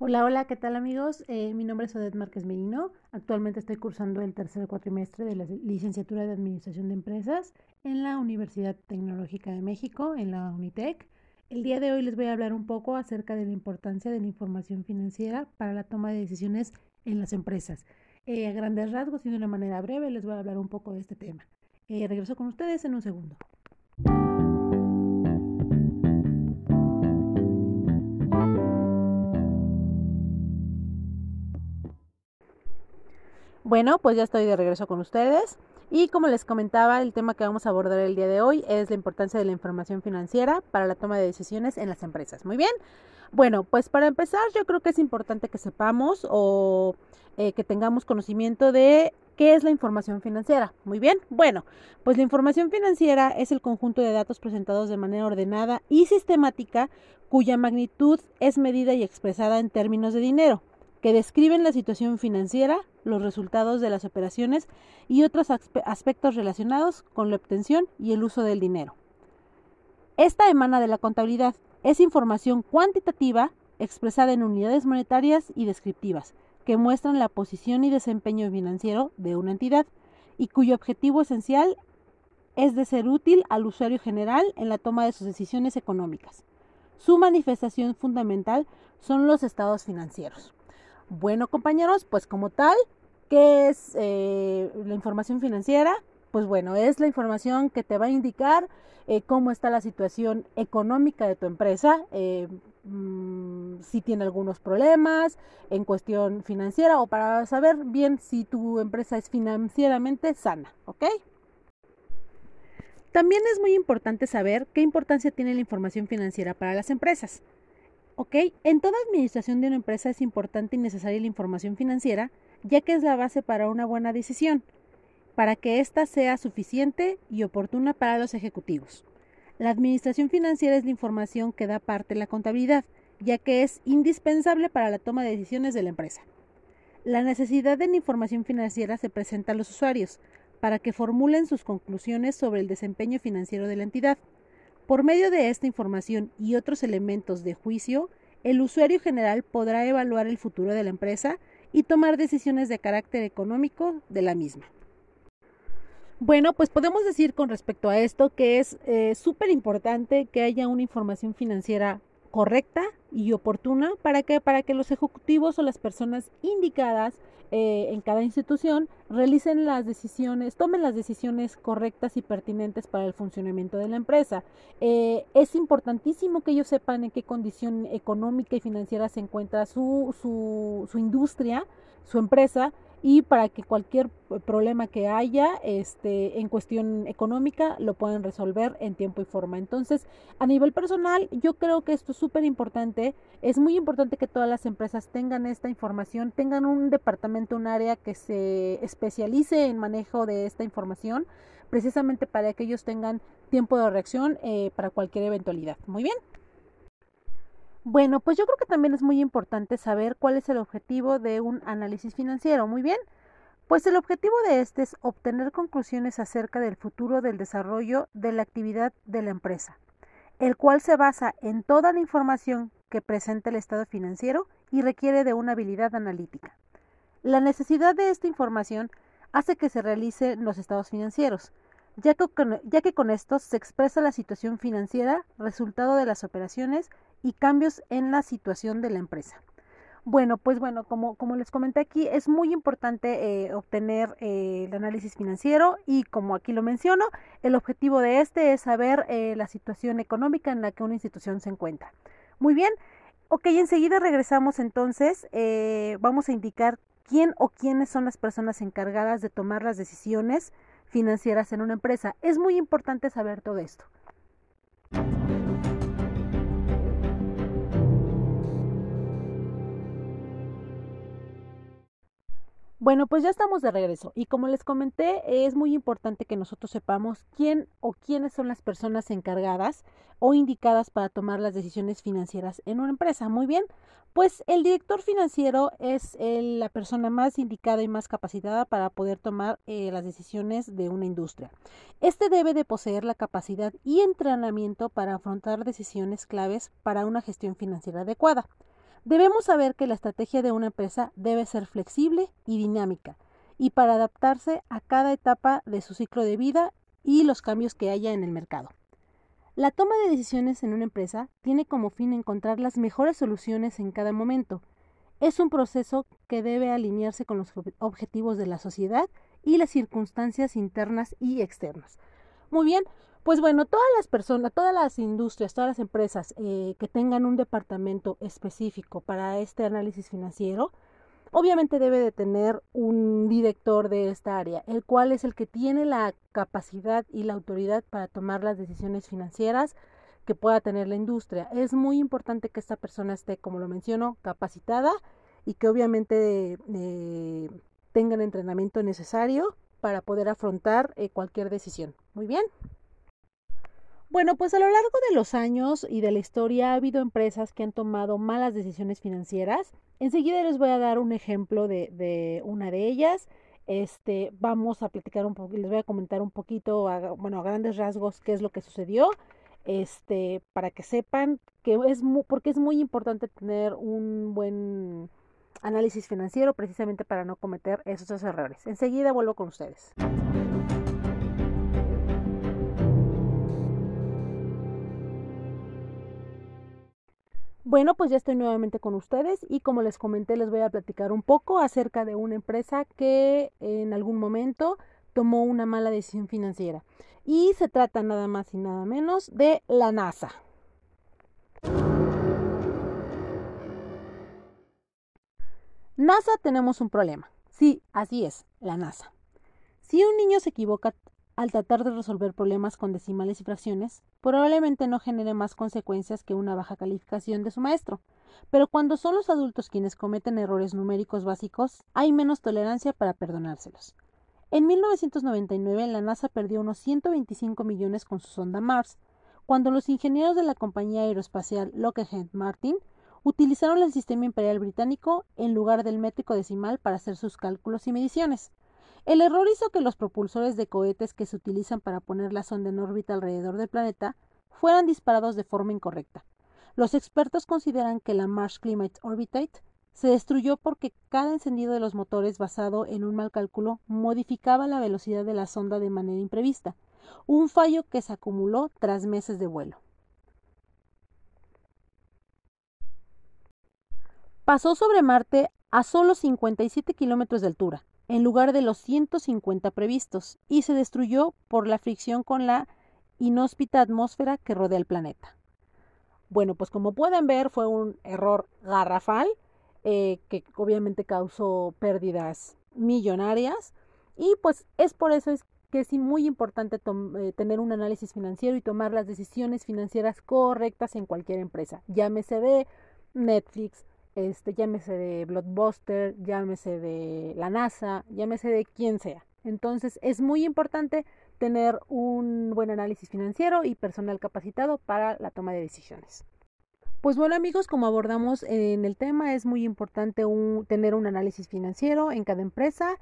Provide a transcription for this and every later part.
Hola, hola, ¿qué tal amigos? Eh, mi nombre es Odette Márquez Merino. Actualmente estoy cursando el tercer cuatrimestre de la licenciatura de Administración de Empresas en la Universidad Tecnológica de México, en la Unitec. El día de hoy les voy a hablar un poco acerca de la importancia de la información financiera para la toma de decisiones en las empresas. Eh, a grandes rasgos y de una manera breve les voy a hablar un poco de este tema. Eh, regreso con ustedes en un segundo. Bueno, pues ya estoy de regreso con ustedes. Y como les comentaba, el tema que vamos a abordar el día de hoy es la importancia de la información financiera para la toma de decisiones en las empresas. Muy bien. Bueno, pues para empezar, yo creo que es importante que sepamos o eh, que tengamos conocimiento de qué es la información financiera. Muy bien. Bueno, pues la información financiera es el conjunto de datos presentados de manera ordenada y sistemática cuya magnitud es medida y expresada en términos de dinero que describen la situación financiera, los resultados de las operaciones y otros aspectos relacionados con la obtención y el uso del dinero. Esta emana de la contabilidad, es información cuantitativa expresada en unidades monetarias y descriptivas, que muestran la posición y desempeño financiero de una entidad y cuyo objetivo esencial es de ser útil al usuario general en la toma de sus decisiones económicas. Su manifestación fundamental son los estados financieros. Bueno, compañeros, pues como tal, ¿qué es eh, la información financiera? Pues bueno, es la información que te va a indicar eh, cómo está la situación económica de tu empresa, eh, mm, si tiene algunos problemas en cuestión financiera o para saber bien si tu empresa es financieramente sana, ¿ok? También es muy importante saber qué importancia tiene la información financiera para las empresas. ¿Ok? En toda administración de una empresa es importante y necesaria la información financiera, ya que es la base para una buena decisión, para que ésta sea suficiente y oportuna para los ejecutivos. La administración financiera es la información que da parte la contabilidad, ya que es indispensable para la toma de decisiones de la empresa. La necesidad de la información financiera se presenta a los usuarios, para que formulen sus conclusiones sobre el desempeño financiero de la entidad. Por medio de esta información y otros elementos de juicio, el usuario general podrá evaluar el futuro de la empresa y tomar decisiones de carácter económico de la misma. Bueno, pues podemos decir con respecto a esto que es eh, súper importante que haya una información financiera correcta y oportuna para que, para que los ejecutivos o las personas indicadas eh, en cada institución realicen las decisiones, tomen las decisiones correctas y pertinentes para el funcionamiento de la empresa. Eh, es importantísimo que ellos sepan en qué condición económica y financiera se encuentra su, su, su industria, su empresa, y para que cualquier problema que haya este, en cuestión económica lo puedan resolver en tiempo y forma. Entonces, a nivel personal, yo creo que esto es súper importante. Es muy importante que todas las empresas tengan esta información, tengan un departamento, un área que se especialice en manejo de esta información, precisamente para que ellos tengan tiempo de reacción eh, para cualquier eventualidad. Muy bien. Bueno, pues yo creo que también es muy importante saber cuál es el objetivo de un análisis financiero. Muy bien. Pues el objetivo de este es obtener conclusiones acerca del futuro del desarrollo de la actividad de la empresa, el cual se basa en toda la información que presenta el estado financiero y requiere de una habilidad analítica. La necesidad de esta información hace que se realicen los estados financieros, ya que, con, ya que con estos se expresa la situación financiera, resultado de las operaciones y cambios en la situación de la empresa. Bueno, pues bueno, como, como les comenté aquí, es muy importante eh, obtener eh, el análisis financiero y como aquí lo menciono, el objetivo de este es saber eh, la situación económica en la que una institución se encuentra. Muy bien, ok, enseguida regresamos entonces, vamos a indicar quién o quiénes son las personas encargadas de tomar las decisiones financieras en una empresa. Es muy importante saber todo esto. Bueno, pues ya estamos de regreso y como les comenté, es muy importante que nosotros sepamos quién o quiénes son las personas encargadas o indicadas para tomar las decisiones financieras en una empresa. Muy bien, pues el director financiero es la persona más indicada y más capacitada para poder tomar eh, las decisiones de una industria. Este debe de poseer la capacidad y entrenamiento para afrontar decisiones claves para una gestión financiera adecuada. Debemos saber que la estrategia de una empresa debe ser flexible y dinámica, y para adaptarse a cada etapa de su ciclo de vida y los cambios que haya en el mercado. La toma de decisiones en una empresa tiene como fin encontrar las mejores soluciones en cada momento. Es un proceso que debe alinearse con los objetivos de la sociedad y las circunstancias internas y externas. Muy bien, pues bueno, todas las personas, todas las industrias, todas las empresas eh, que tengan un departamento específico para este análisis financiero, obviamente debe de tener un director de esta área, el cual es el que tiene la capacidad y la autoridad para tomar las decisiones financieras que pueda tener la industria. Es muy importante que esta persona esté, como lo menciono, capacitada y que obviamente eh, tenga el entrenamiento necesario para poder afrontar eh, cualquier decisión. Muy bien. Bueno, pues a lo largo de los años y de la historia ha habido empresas que han tomado malas decisiones financieras. Enseguida les voy a dar un ejemplo de, una de ellas. Este, vamos a platicar un poco, les voy a comentar un poquito, bueno, a grandes rasgos qué es lo que sucedió. Este, para que sepan que es porque es muy importante tener un buen análisis financiero precisamente para no cometer esos errores. Enseguida vuelvo con ustedes. Bueno, pues ya estoy nuevamente con ustedes y como les comenté les voy a platicar un poco acerca de una empresa que en algún momento tomó una mala decisión financiera. Y se trata nada más y nada menos de la NASA. NASA tenemos un problema. Sí, así es, la NASA. Si un niño se equivoca al tratar de resolver problemas con decimales y fracciones, probablemente no genere más consecuencias que una baja calificación de su maestro. Pero cuando son los adultos quienes cometen errores numéricos básicos, hay menos tolerancia para perdonárselos. En 1999 la NASA perdió unos 125 millones con su sonda Mars, cuando los ingenieros de la compañía aeroespacial Lockheed Martin utilizaron el sistema imperial británico en lugar del métrico decimal para hacer sus cálculos y mediciones. El error hizo que los propulsores de cohetes que se utilizan para poner la sonda en órbita alrededor del planeta fueran disparados de forma incorrecta. Los expertos consideran que la Mars Climate Orbiter se destruyó porque cada encendido de los motores basado en un mal cálculo modificaba la velocidad de la sonda de manera imprevista, un fallo que se acumuló tras meses de vuelo. Pasó sobre Marte a solo 57 kilómetros de altura, en lugar de los 150 previstos y se destruyó por la fricción con la inhóspita atmósfera que rodea el planeta. Bueno, pues como pueden ver fue un error garrafal eh, que obviamente causó pérdidas millonarias y pues es por eso es que es muy importante eh, tener un análisis financiero y tomar las decisiones financieras correctas en cualquier empresa, llámese de Netflix, este, llámese de Blockbuster, llámese de la NASA, llámese de quien sea. Entonces es muy importante tener un buen análisis financiero y personal capacitado para la toma de decisiones. Pues bueno amigos, como abordamos en el tema, es muy importante tener un análisis financiero en cada empresa,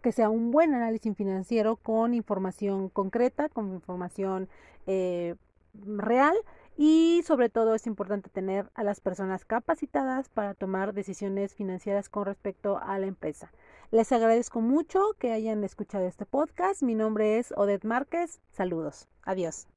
que sea un buen análisis financiero con información concreta, con información eh, real y sobre todo es importante tener a las personas capacitadas para tomar decisiones financieras con respecto a la empresa. Les agradezco mucho que hayan escuchado este podcast. Mi nombre es Odette Márquez. Saludos. Adiós.